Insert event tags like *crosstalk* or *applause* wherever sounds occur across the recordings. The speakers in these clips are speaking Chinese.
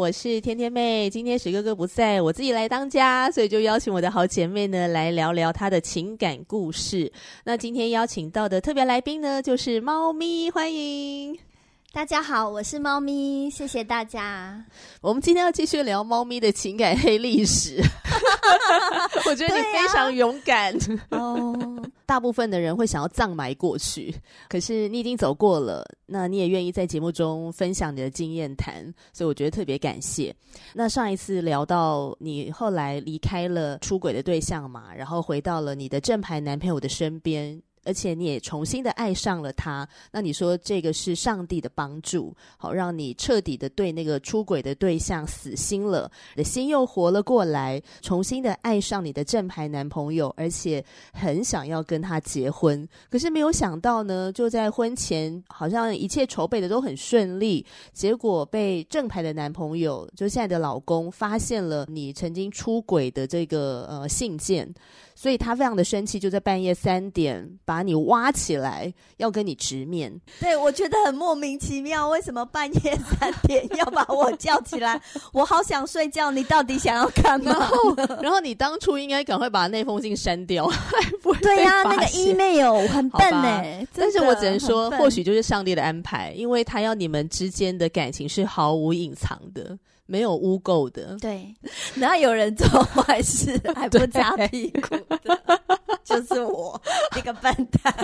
我是天天妹，今天史哥哥不在，我自己来当家，所以就邀请我的好姐妹呢来聊聊她的情感故事。那今天邀请到的特别来宾呢，就是猫咪，欢迎。大家好，我是猫咪，谢谢大家。我们今天要继续聊猫咪的情感黑历史。*laughs* 我觉得你非常勇敢哦。大部分的人会想要葬埋过去，*laughs* 可是你已经走过了，那你也愿意在节目中分享你的经验谈，所以我觉得特别感谢。那上一次聊到你后来离开了出轨的对象嘛，然后回到了你的正牌男朋友的身边。而且你也重新的爱上了他，那你说这个是上帝的帮助，好让你彻底的对那个出轨的对象死心了，你的心又活了过来，重新的爱上你的正牌男朋友，而且很想要跟他结婚。可是没有想到呢，就在婚前好像一切筹备的都很顺利，结果被正牌的男朋友，就现在的老公发现了你曾经出轨的这个呃信件。所以他非常的生气，就在半夜三点把你挖起来，要跟你直面。对，我觉得很莫名其妙，为什么半夜三点要把我叫起来？我好想睡觉，你到底想要干嘛？然后，*laughs* 然后你当初应该赶快把那封信删掉，*laughs* 不对呀、啊，那个 email 很笨哎。但是我只能说，或许就是上帝的安排，因为他要你们之间的感情是毫无隐藏的。没有污垢的，对，哪有人做坏事 *laughs* 还不擦屁股的？就是我这个笨蛋。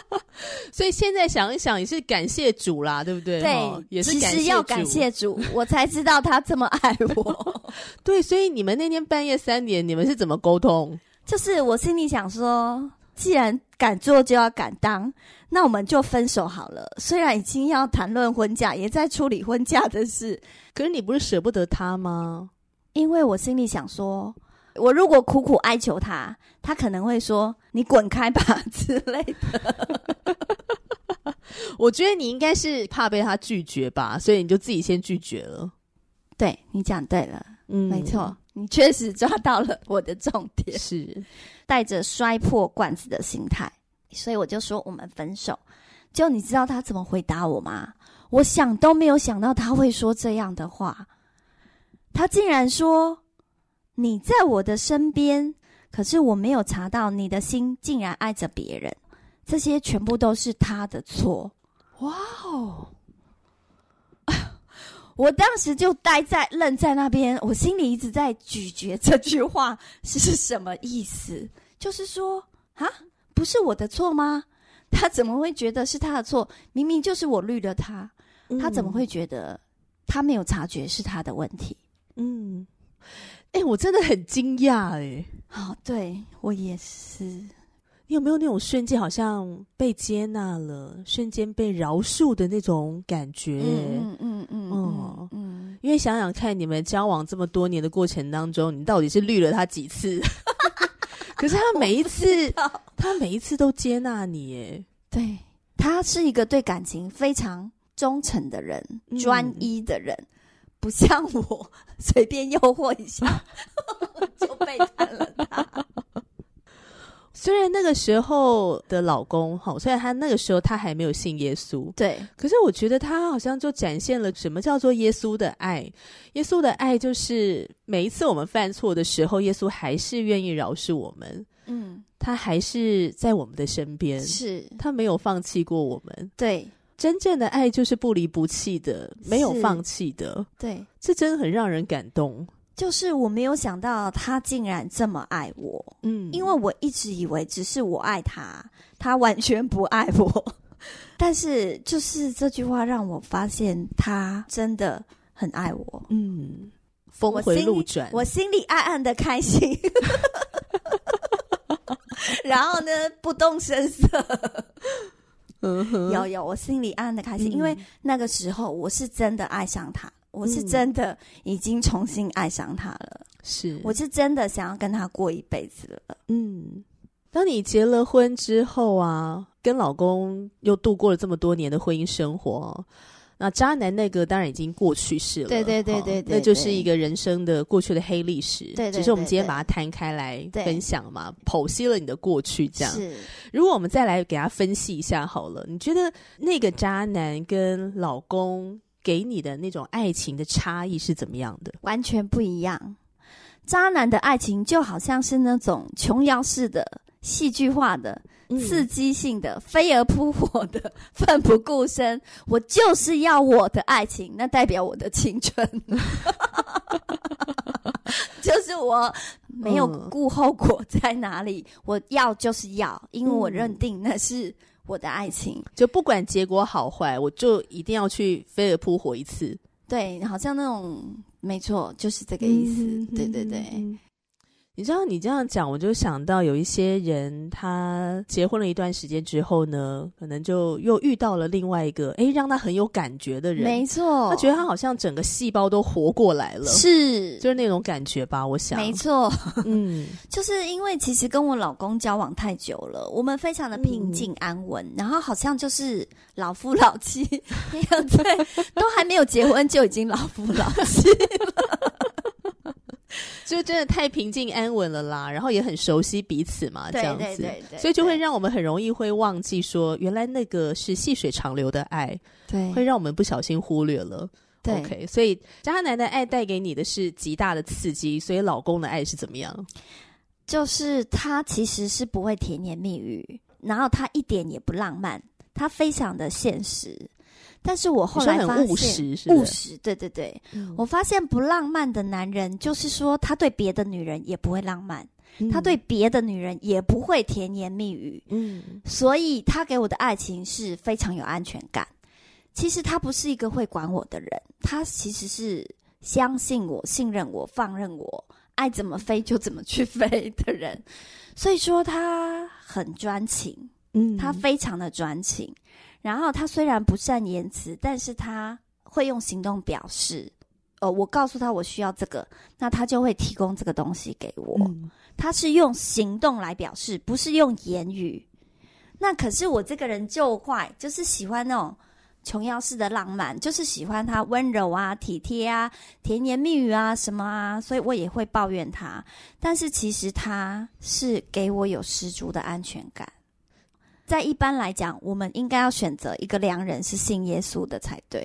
*laughs* 所以现在想一想，也是感谢主啦，对不对？对，哦、也是感谢主，其实要感谢主，*laughs* 我才知道他这么爱我。对，所以你们那天半夜三点，你们是怎么沟通？就是我心里想说，既然敢做就要敢当。那我们就分手好了。虽然已经要谈论婚嫁，也在处理婚嫁的事，可是你不是舍不得他吗？因为我心里想说，我如果苦苦哀求他，他可能会说“你滚开吧”之类的。*laughs* 我觉得你应该是怕被他拒绝吧，所以你就自己先拒绝了。对，你讲对了，嗯，没错，你确实抓到了我的重点，是带着摔破罐子的心态。所以我就说我们分手，就你知道他怎么回答我吗？我想都没有想到他会说这样的话，他竟然说：“你在我的身边，可是我没有查到你的心竟然爱着别人，这些全部都是他的错。”哇哦！我当时就呆在愣在那边，我心里一直在咀嚼这句话是什么意思，*laughs* 就是说啊。不是我的错吗？他怎么会觉得是他的错？明明就是我绿了他，嗯、他怎么会觉得他没有察觉是他的问题？嗯，哎、欸，我真的很惊讶哎。好，对我也是。你有没有那种瞬间好像被接纳了，瞬间被饶恕的那种感觉？嗯嗯嗯嗯嗯。因为想想看，你们交往这么多年的过程当中，你到底是绿了他几次？*laughs* 可是他每一次，他每一次都接纳你，耶。对，他是一个对感情非常忠诚的人，嗯、专一的人，不像我 *laughs* 随便诱惑一下 *laughs* 就背叛了他。虽然那个时候的老公，哈，虽然他那个时候他还没有信耶稣，对，可是我觉得他好像就展现了什么叫做耶稣的爱。耶稣的爱就是每一次我们犯错的时候，耶稣还是愿意饶恕我们，嗯，他还是在我们的身边，是他没有放弃过我们。对，真正的爱就是不离不弃的，没有放弃的。对，这真的很让人感动。就是我没有想到他竟然这么爱我，嗯，因为我一直以为只是我爱他，他完全不爱我。*laughs* 但是就是这句话让我发现他真的很爱我，嗯，峰回路转，我心里暗暗的开心。*laughs* 然后呢，不动声色。嗯，有有，我心里暗暗的开心，嗯，因为那个时候我是真的爱上他，我是真的已经重新爱上他了。是，我是真的想要跟他过一辈子了。嗯，当你结了婚之后啊，跟老公又度过了这么多年的婚姻生活。那渣男那个当然已经过去式了，对对对对，对，那就是一个人生的过去的黑历史。对，对，对，对，只是我们今天把它摊开来分享嘛，剖析了你的过去这样。是，如果我们再来给他分析一下好了，你觉得那个渣男跟老公给你的那种爱情的差异是怎么样的？完全不一样。渣男的爱情就好像是那种琼瑶式的戏剧化的。刺激性的、飞蛾扑火的、*laughs* 奋不顾身，我就是要我的爱情，那代表我的青春，*laughs* 就是我没有顾后果在哪里，我要就是要，因为我认定那是我的爱情，就不管结果好坏，我就一定要去飞蛾扑火一次。对，好像那种没错，就是这个意思。嗯、对对对。你知道，你这样讲，我就想到有一些人，他结婚了一段时间之后呢，可能就又遇到了另外一个，哎，让他很有感觉的人。没错，他觉得他好像整个细胞都活过来了，是，就是那种感觉吧？我想，没错，嗯，*laughs* 就是因为其实跟我老公交往太久了，我们非常的平静安稳，嗯、然后好像就是老夫老妻，*laughs* 对，都还没有结婚就已经老夫老妻了。就真的太平静安稳了啦，然后也很熟悉彼此嘛，这样子，所以就会让我们很容易会忘记说，原来那个是细水长流的爱，对，会让我们不小心忽略了。对，OK，所以渣男的爱带给你的是极大的刺激，所以老公的爱是怎么样？就是他其实是不会甜言蜜语，然后他一点也不浪漫，他非常的现实。但是我后来发现，务实，务实，对对对，嗯，我发现不浪漫的男人，就是说他对别的女人也不会浪漫，嗯，他对别的女人也不会甜言蜜语，嗯，所以他给我的爱情是非常有安全感。其实他不是一个会管我的人，他其实是相信我、信任我、放任我，爱怎么飞就怎么去飞的人。所以说他很专情，嗯，他非常的专情。然后他虽然不善言辞，但是他会用行动表示。呃，我告诉他我需要这个，那他就会提供这个东西给我。嗯。他是用行动来表示，不是用言语。那可是我这个人就坏，就是喜欢那种琼瑶式的浪漫，就是喜欢他温柔啊、体贴啊、甜言蜜语啊什么啊，所以我也会抱怨他。但是其实他是给我有十足的安全感。在一般来讲，我们应该要选择一个良人是信耶稣的才对。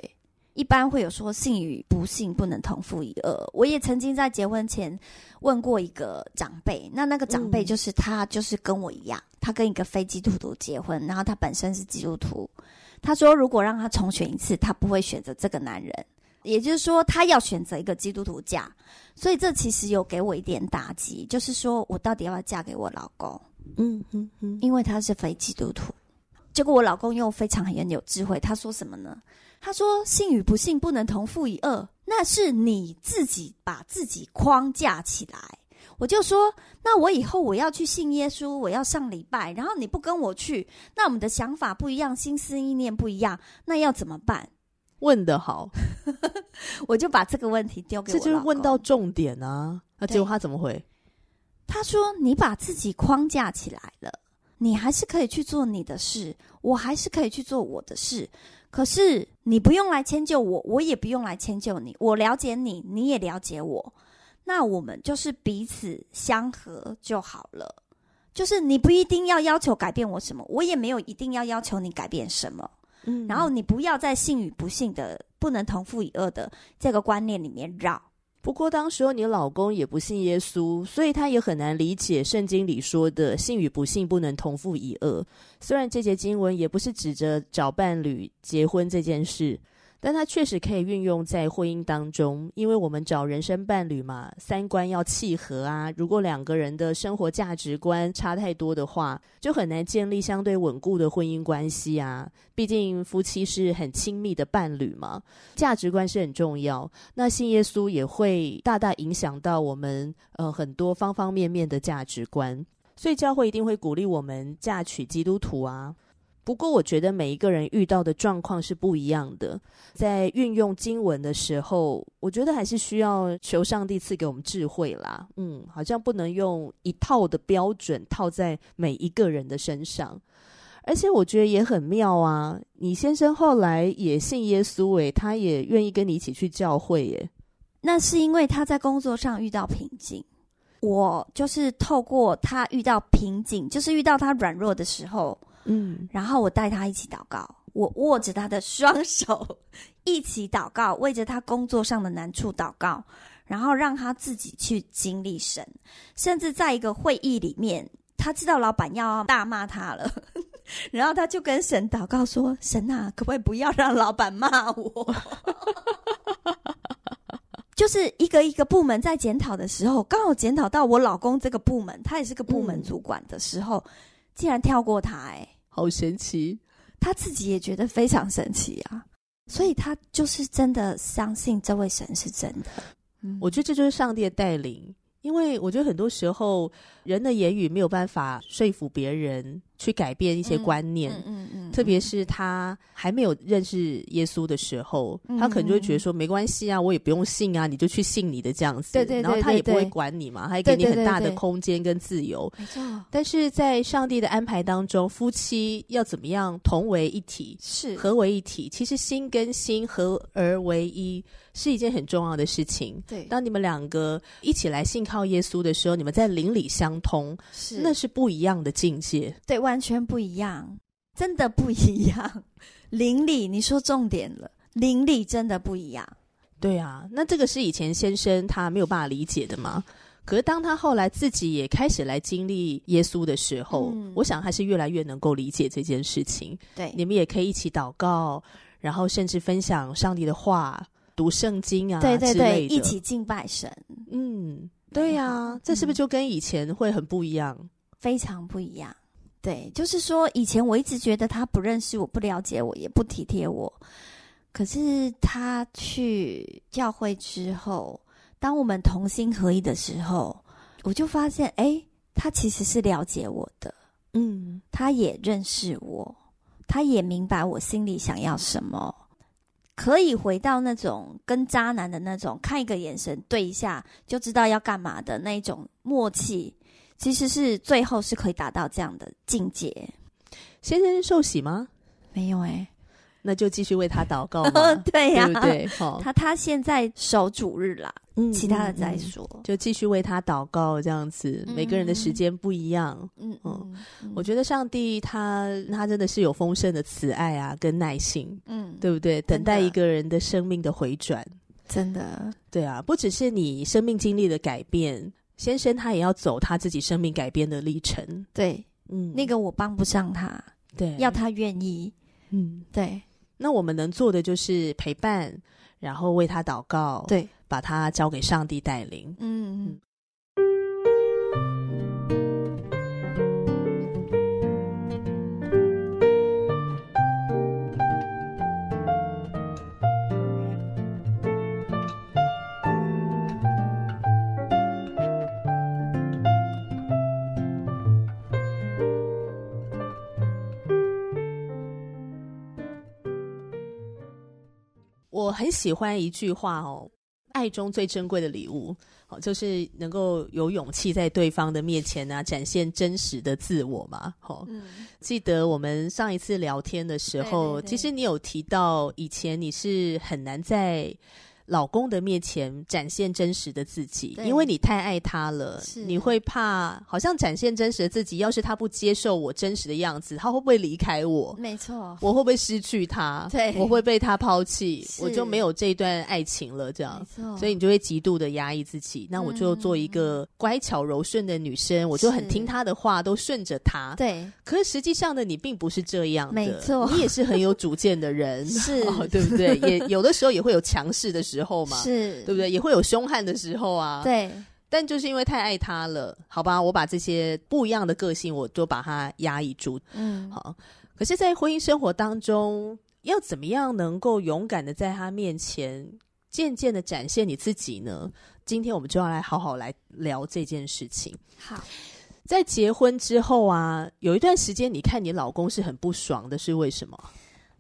一般会有说信与不信不能同负一轭。我也曾经在结婚前问过一个长辈，那那个长辈就是他，就是跟我一样，他跟一个非基督徒结婚，然后他本身是基督徒。他说，如果让他重选一次，他不会选择这个男人，也就是说，他要选择一个基督徒嫁。所以这其实有给我一点打击，就是说我到底要不要嫁给我老公？嗯嗯嗯，因为他是非基督徒，结果我老公又非常很有智慧，他说什么呢？他说信与不信不能同负一轭，那是你自己把自己框架起来。我就说，那我以后我要去信耶稣，我要上礼拜，然后你不跟我去，那我们的想法不一样，心思意念不一样，那要怎么办？问得好，*laughs* 我就把这个问题丢给我，这就是问到重点啊。那结果他怎么回？他说：“你把自己框架起来了，你还是可以去做你的事，我还是可以去做我的事。可是你不用来迁就我，我也不用来迁就你。我了解你，你也了解我，那我们就是彼此相合就好了。就是你不一定要要求改变我什么，我也没有一定要要求你改变什么。嗯，然后你不要在信与不信的不能同父与恶的这个观念里面绕。”不过，当时候你老公也不信耶稣，所以他也很难理解圣经里说的“信与不信不能同负一轭”。虽然这节经文也不是指着找伴侣结婚这件事。但它确实可以运用在婚姻当中，因为我们找人生伴侣嘛，三观要契合啊。如果两个人的生活价值观差太多的话，就很难建立相对稳固的婚姻关系啊。毕竟夫妻是很亲密的伴侣嘛，价值观是很重要。那信耶稣也会大大影响到我们呃很多方方面面的价值观。所以教会一定会鼓励我们嫁娶基督徒啊。不过，我觉得每一个人遇到的状况是不一样的，在运用经文的时候，我觉得还是需要求上帝赐给我们智慧啦。嗯，好像不能用一套的标准套在每一个人的身上。而且我觉得也很妙啊，你先生后来也信耶稣，诶，他也愿意跟你一起去教会，耶。那是因为他在工作上遇到瓶颈，我就是透过他遇到瓶颈，就是遇到他软弱的时候。嗯，然后我带他一起祷告，我握着他的双手一起祷告，为着他工作上的难处祷告，然后让他自己去经历神。甚至在一个会议里面，他知道老板要大骂他了，*laughs* 然后他就跟神祷告说：“神啊，可不可以不要让老板骂我？” *laughs* 就是一个一个部门在检讨的时候，刚好检讨到我老公这个部门，他也是个部门主管的时候。嗯竟然跳过他，欸，哎，好神奇！他自己也觉得非常神奇啊，所以他就是真的相信这位神是真的。嗯，我觉得这就是上帝的带领，因为我觉得很多时候人的言语没有办法说服别人。去改变一些观念，嗯嗯，特别是他还没有认识耶稣的时候，嗯、他可能就会觉得说没关系啊，我也不用信啊，你就去信你的这样子，然后他也不会管你嘛，他也给你很大的空间跟自由，没错。但是在上帝的安排当中，夫妻要怎么样同为一体，是。合为一体？其实心跟心合而为一是一件很重要的事情。对，当你们两个一起来信靠耶稣的时候，你们在邻里相通，是那是不一样的境界。对。完全不一样，真的不一样。邻里，你说重点了，邻里真的不一样。对啊，那这个是以前先生他没有办法理解的吗？可是当他后来自己也开始来经历耶稣的时候，嗯，我想他是越来越能够理解这件事情。对，你们也可以一起祷告，然后甚至分享上帝的话，读圣经啊，对对对，一起敬拜神。嗯，对呀，啊，这是不是就跟以前会很不一样？非常不一样。对，就是说，以前我一直觉得他不认识我，不了解我，也不体贴我。可是他去教会之后，当我们同心合一的时候，我就发现，哎，他其实是了解我的，嗯，他也认识我，他也明白我心里想要什么，可以回到那种跟渣男的那种看一个眼神对一下就知道要干嘛的那种默契。其实是最后是可以达到这样的境界。先生受洗吗？没有哎、欸，那就继续为他祷告 *laughs* 对呀、啊，对，他他现在守主日啦，嗯，其他的再说，嗯、就继续为他祷告这样子。嗯、每个人的时间不一样，嗯嗯，嗯，我觉得上帝他他真的是有丰盛的慈爱啊，跟耐心，嗯，对不对？等待一个人的生命的回转，真的，对啊，不只是你生命经历的改变。先生他也要走他自己生命改变的历程，对，嗯，那个我帮不上他，对，要他愿意，嗯，对，那我们能做的就是陪伴，然后为他祷告，对，把它交给上帝带领，嗯嗯。我很喜欢一句话哦，爱中最珍贵的礼物，哦，就是能够有勇气在对方的面前呢，啊，展现真实的自我嘛。记得我们上一次聊天的时候，对对对，其实你有提到以前你是很难在。老公的面前展现真实的自己，因为你太爱他了，你会怕好像展现真实的自己，要是他不接受我真实的样子，他会不会离开我？没错，我会不会失去他？对，我会被他抛弃，我就没有这段爱情了。这样，没错，所以你就会极度的压抑自己。那我就做一个乖巧柔顺的女生，我就很听他的话，都顺着他。对，可是实际上的你并不是这样的，没错，你也是很有主见的人，*laughs* 是，*laughs* 哦，对不对？也有的时候也会有强势的时候。时候嘛，是对不对？也会有凶悍的时候啊。对，但就是因为太爱他了，好吧？我把这些不一样的个性，我都把它压抑住。嗯，好。可是，在婚姻生活当中，要怎么样能够勇敢的在他面前渐渐的展现你自己呢？今天我们就要来好好来聊这件事情。好，在结婚之后啊，有一段时间，你看你老公是很不爽的，是为什么？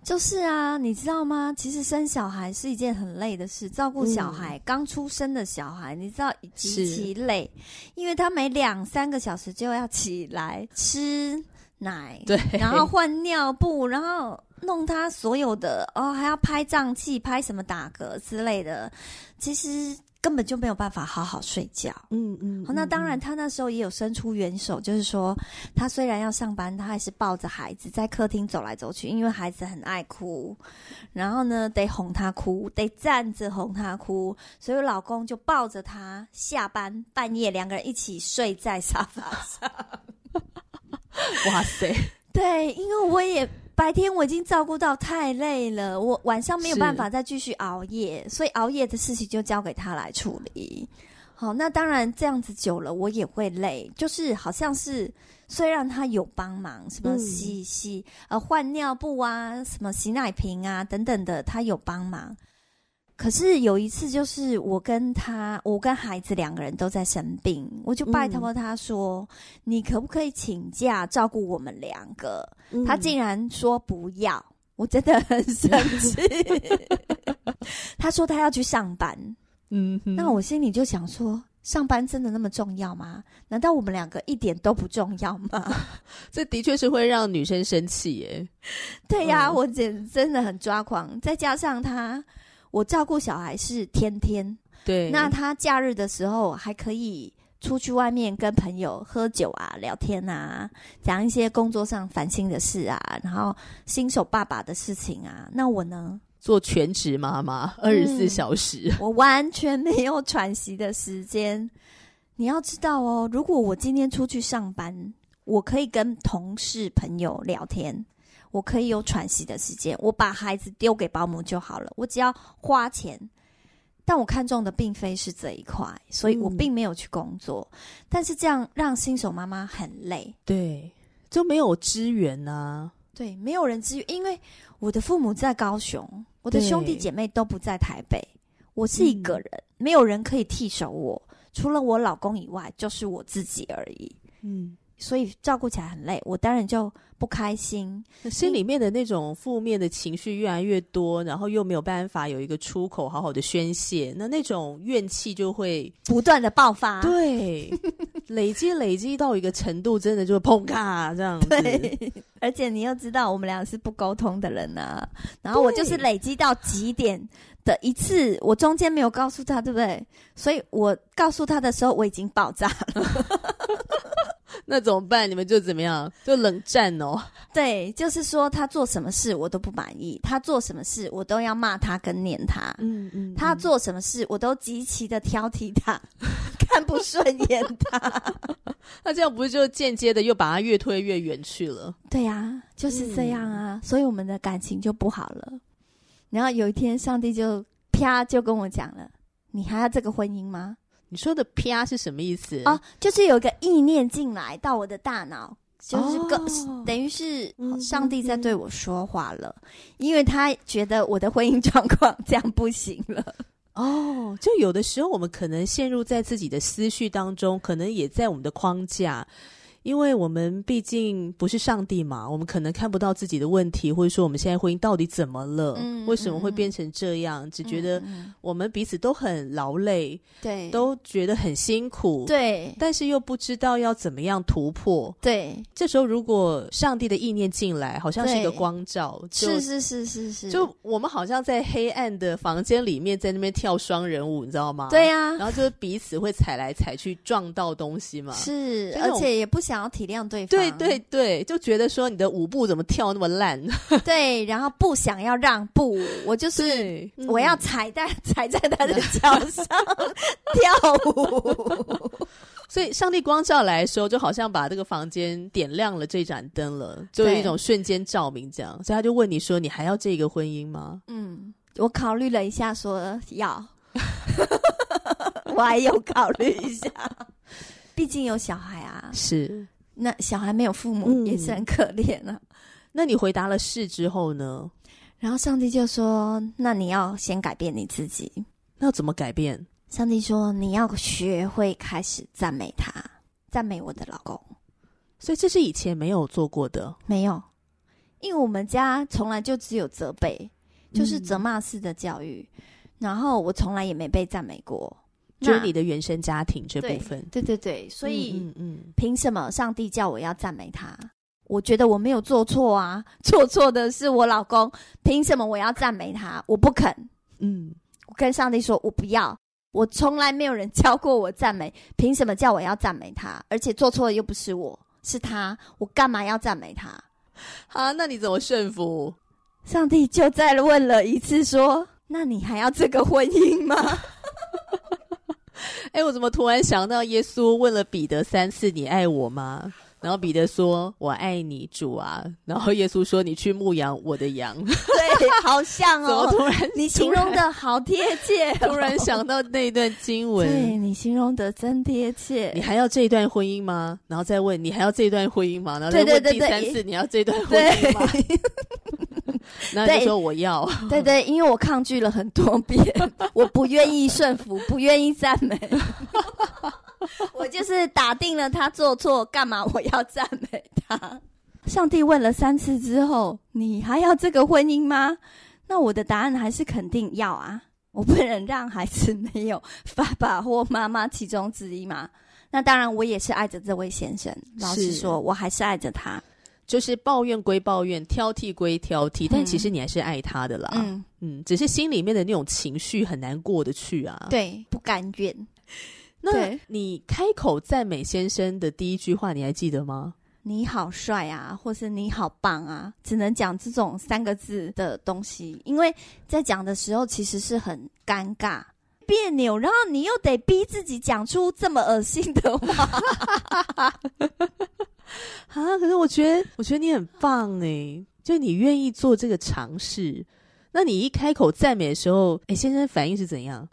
就是啊，你知道吗？其实生小孩是一件很累的事，照顾小孩，嗯、刚出生的小孩，你知道极其累，因为他每两三个小时就要起来吃奶，对，然后换尿布，然后弄他所有的哦，还要拍胀气、拍什么打嗝之类的，其实。根本就没有办法好好睡觉。嗯嗯，好，那当然，他那时候也有伸出援手，嗯、就是说，他虽然要上班，他还是抱着孩子在客厅走来走去，因为孩子很爱哭，然后呢，得哄他哭，得站着哄他哭，所以我老公就抱着他下班，半夜两个人一起睡在沙发上。*laughs* 哇塞，对，因为我也。白天我已经照顾到太累了，我晚上没有办法再继续熬夜，所以熬夜的事情就交给他来处理。好，那当然这样子久了我也会累，就是好像是虽然他有帮忙，什么洗洗呃换尿布啊，什么洗奶瓶啊等等的，他有帮忙。可是有一次，就是我跟他，我跟孩子两个人都在生病，我就拜托他说：“嗯、你可不可以请假照顾我们两个？”嗯、他竟然说不要，我真的很生气。*laughs* 他说他要去上班，嗯，那我心里就想说：上班真的那么重要吗？难道我们两个一点都不重要吗？*laughs* 这的确是会让女生生气耶。对呀、啊，嗯、我简真的很抓狂，再加上他。我照顾小孩是天天，对。那他假日的时候还可以出去外面跟朋友喝酒啊、聊天啊，讲一些工作上烦心的事啊，然后新手爸爸的事情啊。那我呢？做全职妈妈，二十四小时，嗯，我完全没有喘息的时间。你要知道哦，如果我今天出去上班，我可以跟同事朋友聊天。我可以有喘息的时间，我把孩子丢给保姆就好了，我只要花钱。但我看中的并非是这一块，所以我并没有去工作。嗯、但是这样让新手妈妈很累，对，就没有资源啊。对，没有人支援，因为我的父母在高雄，我的兄弟姐妹都不在台北，我是一个人，嗯、没有人可以替手我，除了我老公以外，就是我自己而已。嗯。所以照顾起来很累，我当然就不开心，心里面的那种负面的情绪越来越多，然后又没有办法有一个出口，好好的宣泄，那那种怨气就会不断的爆发，对，*laughs* 累积累积到一个程度，真的就会砰咔这样子。对，而且你又知道我们俩是不沟通的人啊，然后我就是累积到极点的一次，我中间没有告诉他，对不对？所以我告诉他的时候，我已经爆炸了。*laughs* 那怎么办？你们就怎么样？就冷战哦。*laughs* 对，就是说他做什么事我都不满意，他做什么事我都要骂他跟念他。嗯嗯，嗯他做什么事我都极其的挑剔他，*laughs* 看不顺眼他。*laughs* 那这样不是就间接的又把他越推越远去了？对呀、啊，就是这样啊。嗯、所以我们的感情就不好了。然后有一天，上帝就啪就跟我讲了：“你还要这个婚姻吗？”你说的“啪”是什么意思？哦，就是有一个意念进来到我的大脑，就是个、哦、等于是上帝在对我说话了，嗯嗯嗯，因为他觉得我的婚姻状况 *laughs* 这样不行了。哦，就有的时候我们可能陷入在自己的思绪当中，可能也在我们的框架。因为我们毕竟不是上帝嘛，我们可能看不到自己的问题，或者说我们现在婚姻到底怎么了？嗯，为什么会变成这样？嗯，只觉得我们彼此都很劳累，对，都觉得很辛苦，对，但是又不知道要怎么样突破。对，这时候如果上帝的意念进来，好像是一个光照，是是是是是，就我们好像在黑暗的房间里面，在那边跳双人舞，你知道吗？对呀，然后就是彼此会踩来踩去，撞到东西嘛。是，而且也不想。想要体谅对方，对对对，就觉得说你的舞步怎么跳那么烂？*laughs* 对，然后不想要让步，我就是我要踩在、嗯、踩在他的脚上 *laughs* 跳舞。*laughs* 所以上帝光照来的时候，就好像把这个房间点亮了这盏灯了，就有一种瞬间照明这样。所以他就问你说：“你还要这个婚姻吗？”嗯，我考虑了一下，说要。我还有考虑一下。毕竟有小孩啊，是那小孩没有父母也是很可怜啊。嗯、那你回答了是之后呢？然后上帝就说：“那你要先改变你自己。那要怎么改变？”上帝说：“你要学会开始赞美他，赞美我的老公。所以这是以前没有做过的，没有，因为我们家从来就只有责备，就是责骂式的教育，嗯、然后我从来也没被赞美过。就是你的原生家庭这部分，对对对，所以嗯嗯，凭什么上帝叫我要赞美他？我觉得我没有做错啊，*laughs* 做错的是我老公，凭什么我要赞美他？我不肯，嗯，我跟上帝说，我不要，我从来没有人教过我赞美，凭什么叫我要赞美他？而且做错的又不是我，是他，我干嘛要赞美他？啊，那你怎么顺服？上帝就再问了一次，说，那你还要这个婚姻吗？*laughs* *laughs* 哎、欸，我怎么突然想到耶稣问了彼得三次：“你爱我吗？”然后彼得说：“我爱你，主啊。”然后耶稣说：“你去牧养我的羊。*laughs* ”对，好像哦。*laughs* 怎么突然？你形容的好贴切、哦。突然想到那一段经文，对，你形容的真贴切。你还要这一段婚姻吗？然后再问你还要这一段婚姻吗？然后再问第三次你要这段婚姻吗？那说我要，*laughs* 对，对对，因为我抗拒了很多遍，*laughs* 我不愿意顺服，不愿意赞美，*laughs* 我就是打定了他做错，干嘛我要赞美他？上帝问了三次之后，你还要这个婚姻吗？那我的答案还是肯定要啊，我不能让孩子没有爸爸或妈妈其中之一嘛。那当然，我也是爱着这位先生，老实说，我还是爱着他。就是抱怨归抱怨，挑剔归挑剔，但其实你还是爱他的啦。嗯嗯，只是心里面的那种情绪很难过得去啊。对，不甘愿。那你开口赞美先生的第一句话，你还记得吗？你好帅啊，或是你好棒啊，只能讲这种三个字的东西，因为在讲的时候其实是很尴尬、别扭，然后你又得逼自己讲出这么恶心的话。*laughs* 觉得，我觉得你很棒哎，就你愿意做这个尝试。那你一开口赞美的时候，哎，先生反应是怎样？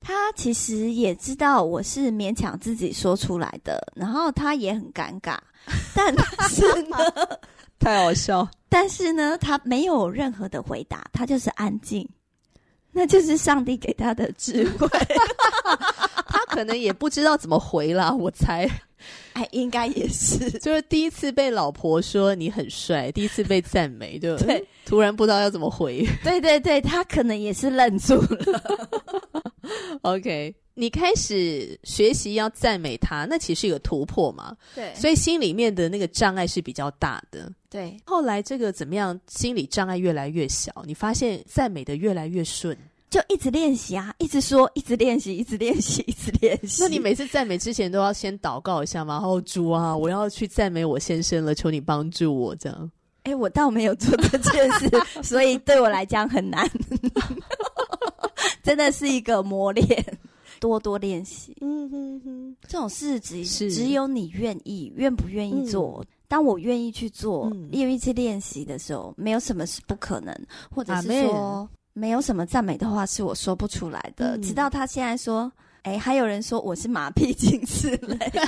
他其实也知道我是勉强自己说出来的，然后他也很尴尬，*laughs* 但是呢，*laughs* 太好笑。但是呢，他没有任何的回答，他就是安静。那就是上帝给他的智慧。*laughs* 他可能也不知道怎么回啦，我猜。*laughs* 哎，应该也是，*laughs* 就是第一次被老婆说你很帅，第一次被赞美，对不 *laughs* 对？突然不知道要怎么回。对对对，他可能也是愣住了。OK，你开始学习要赞美他，那其实有个突破嘛。对，所以心里面的那个障碍是比较大的。对，后来这个怎么样？心理障碍越来越小，你发现赞美的越来越顺。就一直练习啊，一直说，一直练习，一直练习，*laughs* 一直练习。那你每次赞美之前都要先祷告一下吗？然后主啊，我要去赞美我先生了，求你帮助我这样。哎、欸，我倒没有做这件事，所以对我来讲很难，*laughs* 真的是一个磨练，多多练习。嗯哼哼，这种事只是只有你愿意，愿不愿意做。嗯、当我愿意去做，愿、嗯、意去练习的时候，没有什么是不可能，或者是说。没有什么赞美的话是我说不出来的，嗯、直到他现在说，哎，还有人说我是马屁精之类的，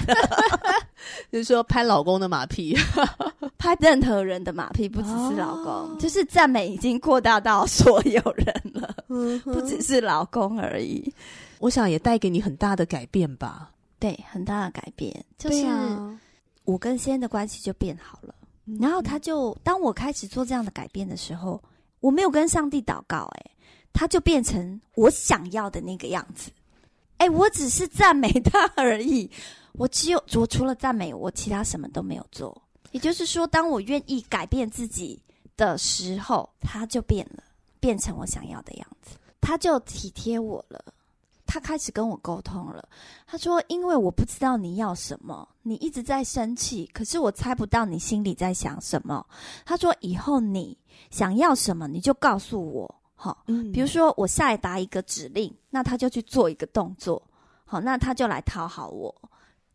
*laughs* 就是说拍老公的马屁，*laughs* 拍任何人的马屁，不只是老公，哦、就是赞美已经扩大到所有人了，嗯、不只是老公而已。我想也带给你很大的改变吧？对，很大的改变，就是我跟先生的关系就变好了。嗯、然后他就当我开始做这样的改变的时候。我没有跟上帝祷告，诶，他就变成我想要的那个样子，诶，我只是赞美他 *laughs* 而已，我只有我除了赞美，我其他什么都没有做。也就是说，当我愿意改变自己的时候，他就变了，变成我想要的样子，他就体贴我了。他开始跟我沟通了。他说：“因为我不知道你要什么，你一直在生气，可是我猜不到你心里在想什么。”他说：“以后你想要什么，你就告诉我。好，嗯，比如说我下达一个指令，那他就去做一个动作。好，那他就来讨好我，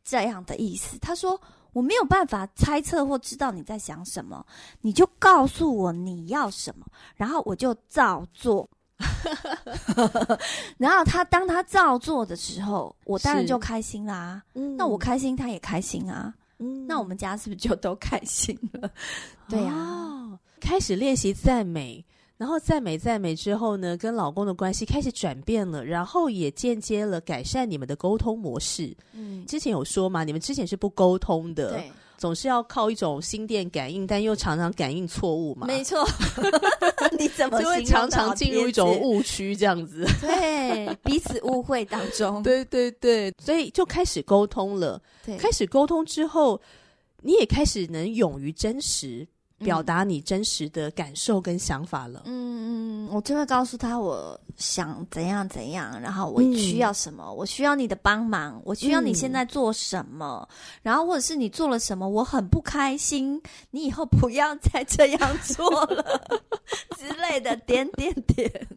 这样的意思。”他说：“我没有办法猜测或知道你在想什么，你就告诉我你要什么，然后我就照做。” *laughs* 然后他当他照做的时候，我当然就开心啦。嗯，那我开心，他也开心啊。嗯，那我们家是不是就都开心了？*laughs* 对呀，哦，开始练习赞美，然后赞美赞美之后呢，跟老公的关系开始转变了，然后也间接了改善你们的沟通模式。嗯，之前有说嘛，你们之前是不沟通的。对。总是要靠一种心电感应，但又常常感应错误嘛。没错，*laughs* 你怎么就会常常进入一种误区这样子？对，彼此误会当中。*laughs* 对对对，所以就开始沟通了。对，开始沟通之后，你也开始能勇于真实。表达你真实的感受跟想法了。嗯嗯，我就会告诉他我想怎样怎样，然后我需要什么，嗯、我需要你的帮忙，我需要你现在做什么，嗯、然后或者是你做了什么，我很不开心，你以后不要再这样做了 *laughs* 之类的，点点点。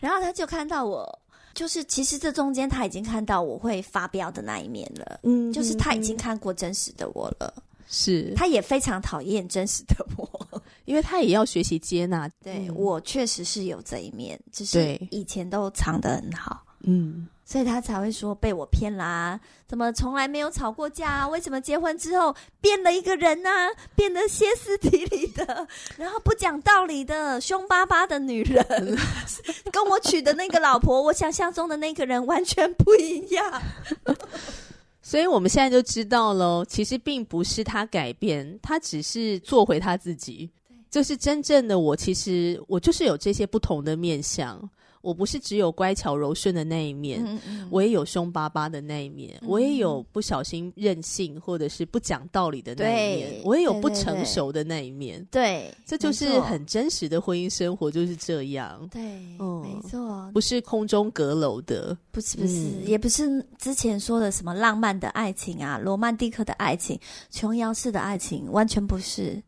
然后他就看到我，就是其实这中间他已经看到我会发飙的那一面了。嗯，就是他已经看过真实的我了。是，他也非常讨厌真实的我，*laughs* 因为他也要学习接纳。对、嗯、我确实是有这一面，只是以前都藏得很好，嗯，所以他才会说被我骗啦，怎么从来没有吵过架啊？为什么结婚之后变了一个人呢、啊？变得歇斯底里的，然后不讲道理的凶巴巴的女人，*laughs* 跟我娶的那个老婆，我想象中的那个人完全不一样。*laughs* 所以我们现在就知道了，其实并不是他改变，他只是做回他自己。对，就是真正的我，其实我就是有这些不同的面向。我不是只有乖巧柔顺的那一面，嗯嗯，我也有凶巴巴的那一面，嗯，我也有不小心任性或者是不讲道理的那一面，我也有不成熟的那一面。对，这就是很真实的婚姻生活，就是这样。对，嗯，没错，不是空中阁楼的，不是不是，嗯，也不是之前说的什么浪漫的爱情啊，罗曼蒂克的爱情，琼瑶式的爱情，完全不是。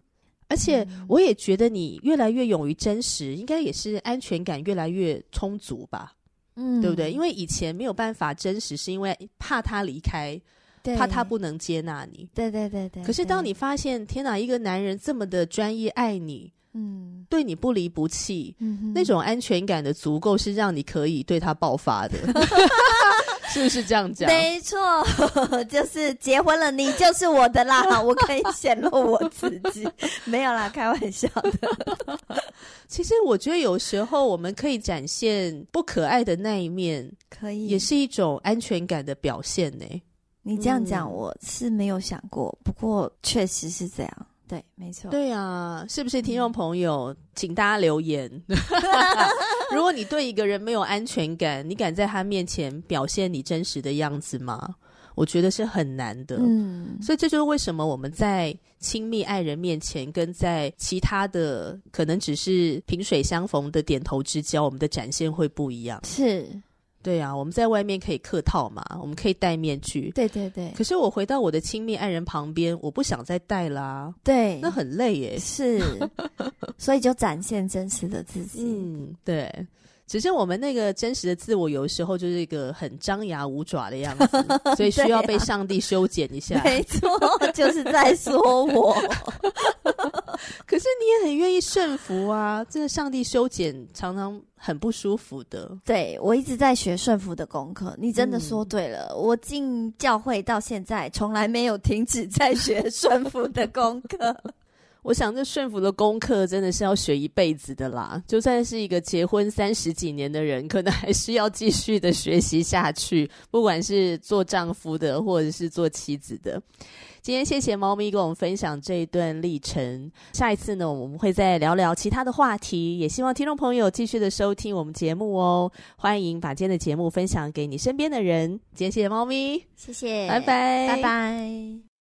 而且我也觉得你越来越勇于真实，应该也是安全感越来越充足吧？嗯，对不对？因为以前没有办法真实，是因为怕他离开，怕他不能接纳你。对对对对。可是当你发现，天哪，一个男人这么的专一爱你，嗯，对你不离不弃，嗯，那种安全感的足够，是让你可以对他爆发的。*laughs* 是不是这样讲？没错，就是结婚了，你就是我的啦，*laughs* 我可以显露我自己。*laughs* 没有啦，开玩笑的。*laughs* 其实我觉得有时候我们可以展现不可爱的那一面，可以，也是一种安全感的表现呢。你这样讲，我是没有想过，嗯、不过确实是这样。对，没错。对啊，是不是听众朋友，嗯、请大家留言。*laughs* 如果你对一个人没有安全感，你敢在他面前表现你真实的样子吗？我觉得是很难的。嗯，所以这就是为什么我们在亲密爱人面前，跟在其他的可能只是萍水相逢的点头之交，我们的展现会不一样。是。对啊，我们在外面可以客套嘛，我们可以戴面具。对对对。可是我回到我的亲密爱人旁边，我不想再戴啦。对，那很累耶。是，*laughs* *laughs* 所以就展现真实的自己。嗯，对。只是我们那个真实的自我，有时候就是一个很张牙舞爪的样子，所以需要被上帝修剪一下。*laughs* 没错，就是在说我。*laughs* 可是你也很愿意顺服啊！这个上帝修剪常常很不舒服的。对，我一直在学顺服的功课。你真的说对了，嗯、我进教会到现在，从来没有停止在学顺服的功课。我想，这驯服的功课真的是要学一辈子的啦。就算是一个结婚三十几年的人，可能还是要继续的学习下去。不管是做丈夫的，或者是做妻子的。今天谢谢猫咪跟我们分享这一段历程。下一次呢，我们会再聊聊其他的话题。也希望听众朋友继续的收听我们节目哦。欢迎把今天的节目分享给你身边的人。今天谢谢猫咪，谢谢，拜拜，拜拜。